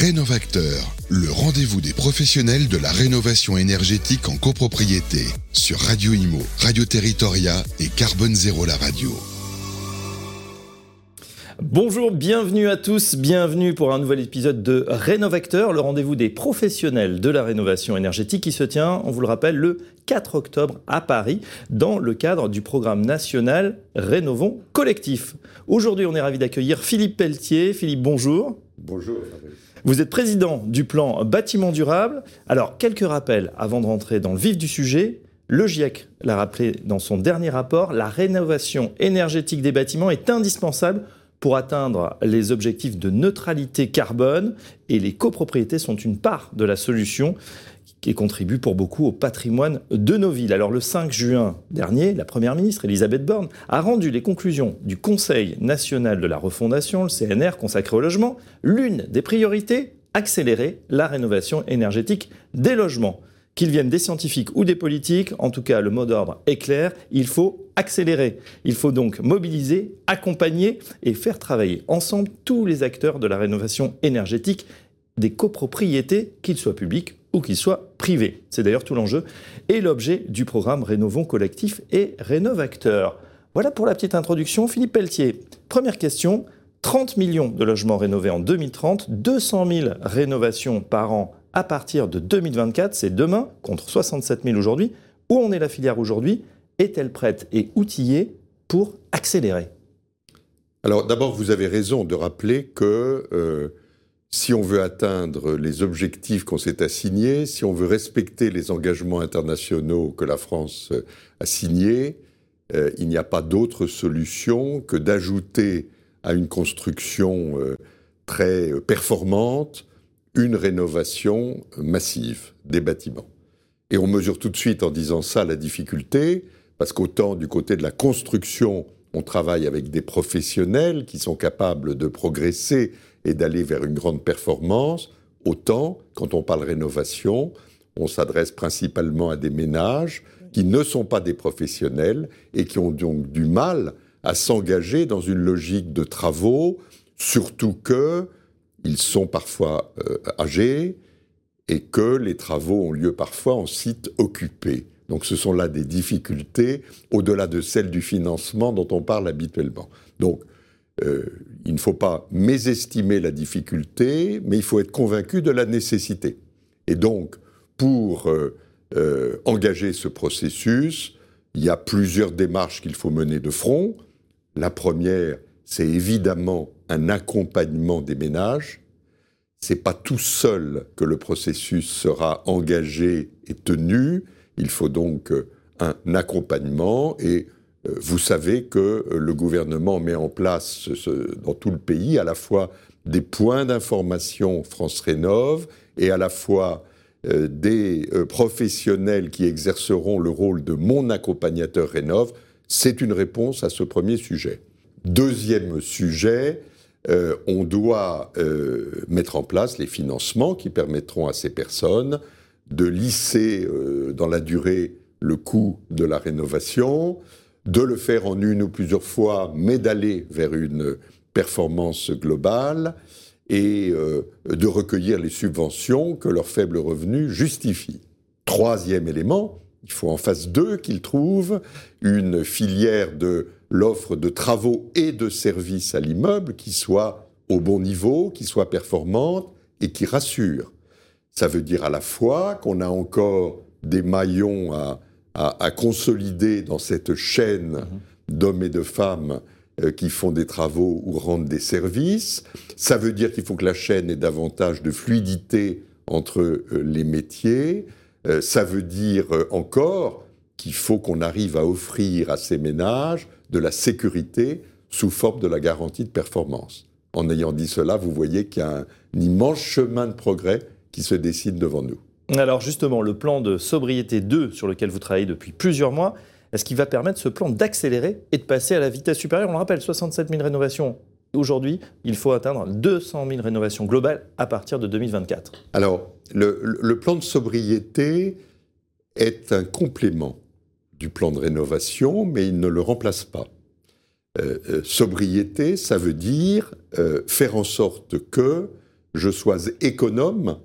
Rénovacteur, le rendez-vous des professionnels de la rénovation énergétique en copropriété sur Radio Imo, Radio Territoria et Carbone Zéro la radio. Bonjour, bienvenue à tous, bienvenue pour un nouvel épisode de Rénovacteur, le rendez-vous des professionnels de la rénovation énergétique qui se tient, on vous le rappelle, le 4 octobre à Paris, dans le cadre du programme national Rénovons Collectif. Aujourd'hui, on est ravi d'accueillir Philippe Pelletier. Philippe, bonjour. Bonjour. Vous êtes président du plan bâtiment durable. Alors, quelques rappels avant de rentrer dans le vif du sujet. Le GIEC l'a rappelé dans son dernier rapport, la rénovation énergétique des bâtiments est indispensable pour atteindre les objectifs de neutralité carbone et les copropriétés sont une part de la solution qui contribue pour beaucoup au patrimoine de nos villes. Alors le 5 juin dernier, la Première ministre Elisabeth Borne a rendu les conclusions du Conseil national de la refondation, le CNR consacré au logement, l'une des priorités, accélérer la rénovation énergétique des logements. Qu'ils viennent des scientifiques ou des politiques, en tout cas le mot d'ordre est clair, il faut accélérer. Il faut donc mobiliser, accompagner et faire travailler ensemble tous les acteurs de la rénovation énergétique des copropriétés, qu'ils soient publics ou qu'ils soient privés. C'est d'ailleurs tout l'enjeu et l'objet du programme Rénovons Collectif et Rénovacteur. Voilà pour la petite introduction. Philippe Pelletier, première question. 30 millions de logements rénovés en 2030, 200 000 rénovations par an à partir de 2024, c'est demain, contre 67 000 aujourd'hui. Où en est la filière aujourd'hui? Est-elle prête et outillée pour accélérer? Alors d'abord, vous avez raison de rappeler que euh, si on veut atteindre les objectifs qu'on s'est assignés, si on veut respecter les engagements internationaux que la France euh, a signés, euh, il n'y a pas d'autre solution que d'ajouter à une construction très performante une rénovation massive des bâtiments. Et on mesure tout de suite en disant ça la difficulté, parce qu'autant du côté de la construction, on travaille avec des professionnels qui sont capables de progresser et d'aller vers une grande performance, autant quand on parle rénovation, on s'adresse principalement à des ménages qui ne sont pas des professionnels et qui ont donc du mal à s'engager dans une logique de travaux, surtout que ils sont parfois euh, âgés et que les travaux ont lieu parfois en site occupé. Donc ce sont là des difficultés au-delà de celles du financement dont on parle habituellement. Donc euh, il ne faut pas mésestimer la difficulté, mais il faut être convaincu de la nécessité. Et donc pour euh, engager ce processus, il y a plusieurs démarches qu'il faut mener de front. La première, c'est évidemment un accompagnement des ménages. C'est pas tout seul que le processus sera engagé et tenu. Il faut donc euh, un accompagnement et euh, vous savez que euh, le gouvernement met en place dans tout le pays à la fois des points d'information France Rénov et à la fois des professionnels qui exerceront le rôle de mon accompagnateur Rénov. C'est une réponse à ce premier sujet. Deuxième sujet, on doit mettre en place les financements qui permettront à ces personnes de lisser euh, dans la durée le coût de la rénovation, de le faire en une ou plusieurs fois, mais d'aller vers une performance globale et de recueillir les subventions que leurs faibles revenus justifient. Troisième élément, il faut en phase 2 qu'ils trouvent une filière de l'offre de travaux et de services à l'immeuble qui soit au bon niveau, qui soit performante et qui rassure. Ça veut dire à la fois qu'on a encore des maillons à, consolider dans cette chaîne mhm. d'hommes et de femmes euh, qui font des travaux ou rendent des services. Ça veut dire qu'il faut que la chaîne ait davantage de fluidité entre euh, les métiers. Euh, ça veut dire encore qu'il faut qu'on arrive à offrir à ces ménages de la sécurité sous forme de la garantie de performance. En ayant dit cela, vous voyez qu'il y a un immense chemin de progrès qui se devant nous. Alors justement, le plan de sobriété 2 sur lequel vous travaillez depuis plusieurs mois, est-ce qu'il va permettre ce plan d'accélérer et de passer à la vitesse supérieure? On le rappelle, 67 000 rénovations. Aujourd'hui, il faut atteindre 200 000 rénovations globales à partir de 2024. Alors, le, le plan de sobriété est un complément du plan de rénovation, mais il ne le remplace pas. Euh, euh, sobriété, ça veut dire euh, faire en sorte que je sois économe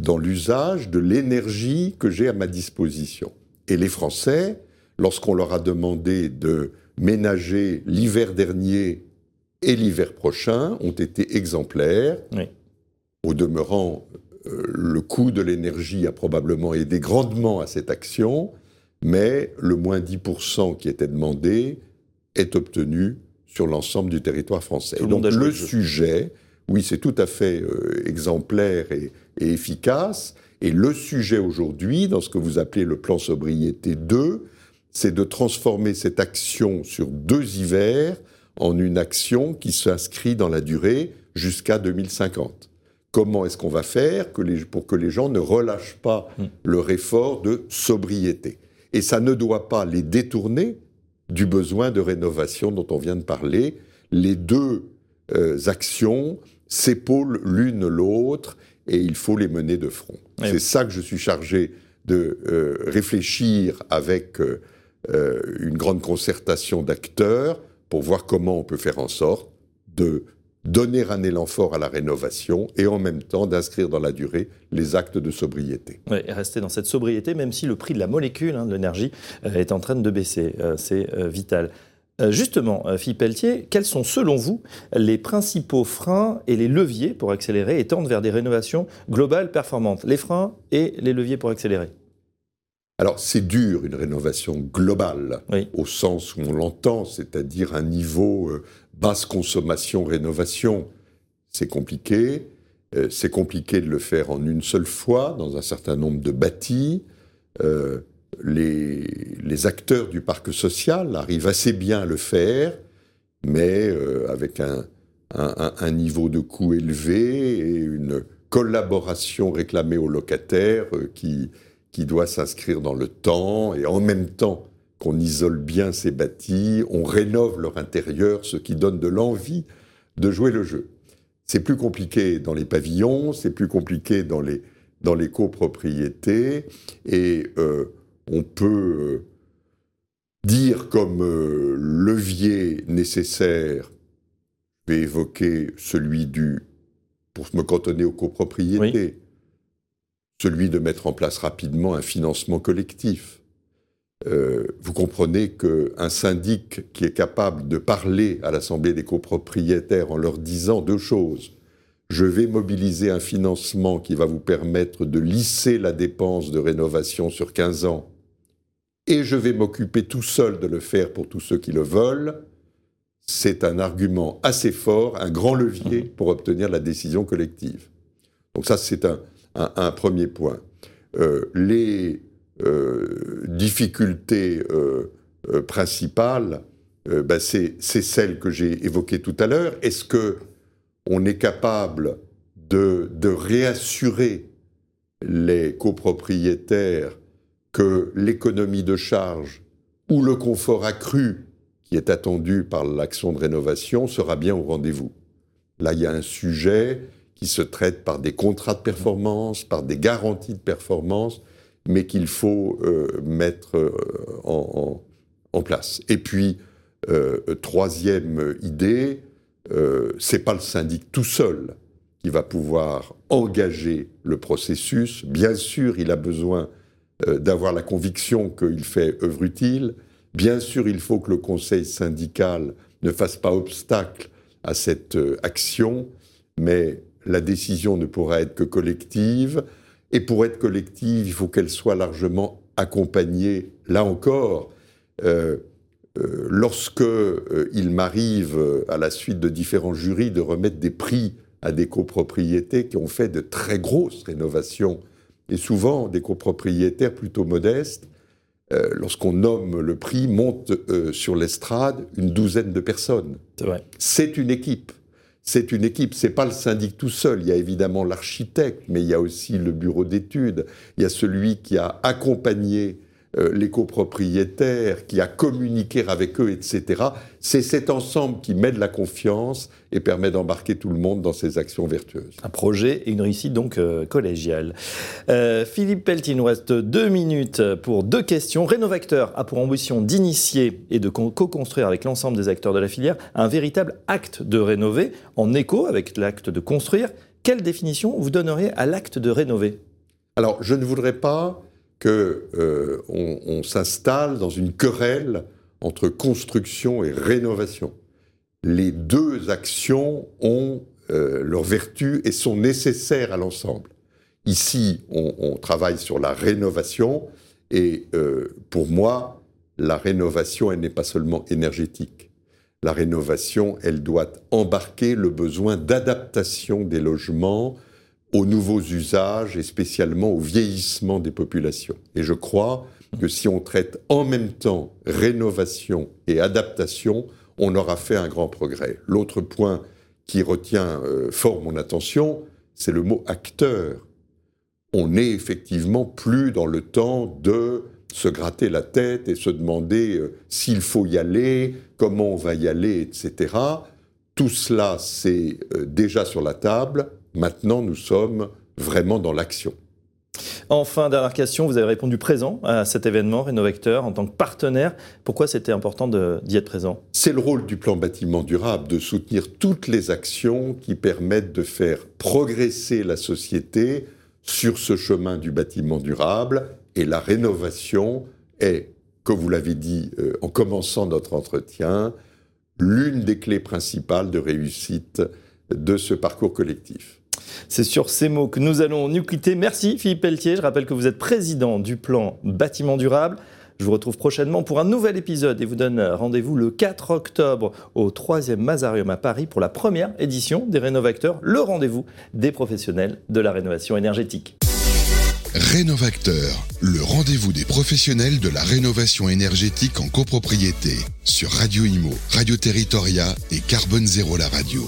dans l'usage de l'énergie que j'ai à ma disposition. Et les Français, lorsqu'on leur a demandé de ménager l'hiver dernier et l'hiver prochain, ont été exemplaires. Au demeurant, euh, le coût de l'énergie a probablement aidé grandement à cette action, mais le moins 10% qui était demandé est obtenu sur l'ensemble du territoire français. Donc le, sujet, oui, c'est tout à fait euh, exemplaire et, efficace. Et le sujet aujourd'hui, dans ce que vous appelez le plan sobriété 2, c'est de transformer cette action sur deux hivers en une action qui s'inscrit dans la durée jusqu'à 2050. Comment est-ce qu'on va faire pour que les gens ne relâchent pas hmm. leur effort de sobriété? Et ça ne doit pas les détourner du besoin de rénovation dont on vient de parler. Les deux euh, actions s'épaulent l'une l'autre et il faut les mener de front. C'est ça que je suis chargé de euh, réfléchir avec euh, une grande concertation d'acteurs pour voir comment on peut faire en sorte de donner un élan fort à la rénovation et en même temps d'inscrire dans la durée les actes de sobriété. Oui, et rester dans cette sobriété, même si le prix de la molécule, hein, de l'énergie, euh, est en train de baisser. Euh, c'est euh, vital. Justement, Philippe Pelletier, quels sont selon vous les principaux freins et les leviers pour accélérer et tendre vers des rénovations globales performantes? Les freins et les leviers pour accélérer alors c'est dur une rénovation globale, au sens où on l'entend, c'est-à-dire un niveau basse consommation, rénovation, c'est compliqué. Euh, c'est compliqué de le faire en une seule fois dans un certain nombre de bâtis. Euh, les, acteurs du parc social arrivent assez bien à le faire, mais euh, avec un, niveau de coût élevé et une collaboration réclamée aux locataires qui, qui doit s'inscrire dans le temps et en même temps qu'on isole bien ces bâtis, on rénove leur intérieur, ce qui donne de l'envie de jouer le jeu. C'est plus compliqué dans les pavillons, c'est plus compliqué dans les, dans les copropriétés, et euh, on peut euh, dire comme euh, levier nécessaire, je vais évoquer celui du, pour me cantonner aux copropriétés, celui de mettre en place rapidement un financement collectif euh, vous comprenez qu'un syndic qui est capable de parler à l'Assemblée des copropriétaires en leur disant deux choses. Je vais mobiliser un financement qui va vous permettre de lisser la dépense de rénovation sur 15 ans et je vais m'occuper tout seul de le faire pour tous ceux qui le veulent. C'est un argument assez fort, un grand levier pour obtenir la décision collective. Donc ça, c'est un, premier point. Euh, les euh, difficulté euh, euh, principale, ben, c'est celle que j'ai évoquée tout à l'heure. Est-ce que on est capable de, de réassurer les copropriétaires que l'économie de charge ou le confort accru qui est attendu par l'action de rénovation sera bien au rendez-vous. Là, il y a un sujet qui se traite par des contrats de performance, par des garanties de performance, mais qu'il faut euh, mettre euh, en, place. Et puis, euh, troisième idée, c'est pas le syndic tout seul qui va pouvoir engager le processus. Bien sûr, il a besoin d'avoir la conviction qu'il fait œuvre utile. Bien sûr, il faut que le conseil syndical ne fasse pas obstacle à cette action, mais la décision ne pourra être que collective. Et pour être collective, il faut qu'elle soit largement accompagnée. Là encore, euh, euh, lorsque euh, il m'arrive, à la suite de différents jurys, de remettre des prix à des copropriétés qui ont fait de très grosses rénovations, et souvent des copropriétaires plutôt modestes, lorsqu'on nomme le prix, monte sur l'estrade une douzaine de personnes. C'est une équipe c'est une équipe, c'est pas le syndic tout seul. Il y a évidemment l'architecte, mais il y a aussi le bureau d'études. Il y a celui qui a accompagné euh, les copropriétaires, qui a communiqué avec eux, etc. C'est cet ensemble qui met de la confiance et permet d'embarquer tout le monde dans ces actions vertueuses. Un projet et une réussite donc euh, collégiale. Euh, Philippe nous reste deux minutes pour deux questions. Rénovacteur a pour ambition d'initier et de co-construire avec l'ensemble des acteurs de la filière un véritable acte de rénover en écho avec l'acte de construire. quelle définition vous donneriez à l'acte de rénover? Alors, je ne voudrais pas euh, on, s'installe dans une querelle entre construction et rénovation. Les deux actions ont euh, leur vertu et sont nécessaires à l'ensemble. Ici, on, travaille sur la rénovation et euh, pour moi, la rénovation, elle n'est pas seulement énergétique. La rénovation, elle doit embarquer le besoin d'adaptation des logements aux nouveaux usages et spécialement au vieillissement des populations. Et je crois que si on traite en même temps rénovation et adaptation, on aura fait un grand progrès. L'autre point qui retient euh, fort mon attention, c'est le mot acteur. On n'est effectivement plus dans le temps de se gratter la tête et se demander euh, s'il faut y aller, comment on va y aller, etc. Tout cela, c'est euh, déjà sur la table. Maintenant, nous sommes vraiment dans l'action. Enfin, dernière question, vous avez répondu présent à cet événement Rénovecteur en tant que partenaire. Pourquoi c'était important d'y être présent? C'est le rôle du plan bâtiment durable de soutenir toutes les actions qui permettent de faire progresser la société sur ce chemin du bâtiment durable et la rénovation est, comme vous l'avez dit euh, en commençant notre entretien, l'une des clés principales de réussite de ce parcours collectif. C'est sur ces mots que nous allons nous quitter. Merci Philippe Pelletier. Je rappelle que vous êtes président du plan bâtiment durable. Je vous retrouve prochainement pour un nouvel épisode et vous donne rendez-vous le 4 octobre au 3e Mazarium à Paris pour la première édition des Rénovacteurs, le rendez-vous des professionnels de la rénovation énergétique. Rénovacteur, le rendez-vous des professionnels de la rénovation énergétique en copropriété sur Radio Imo, Radio Territoria et Carbone Zéro la radio.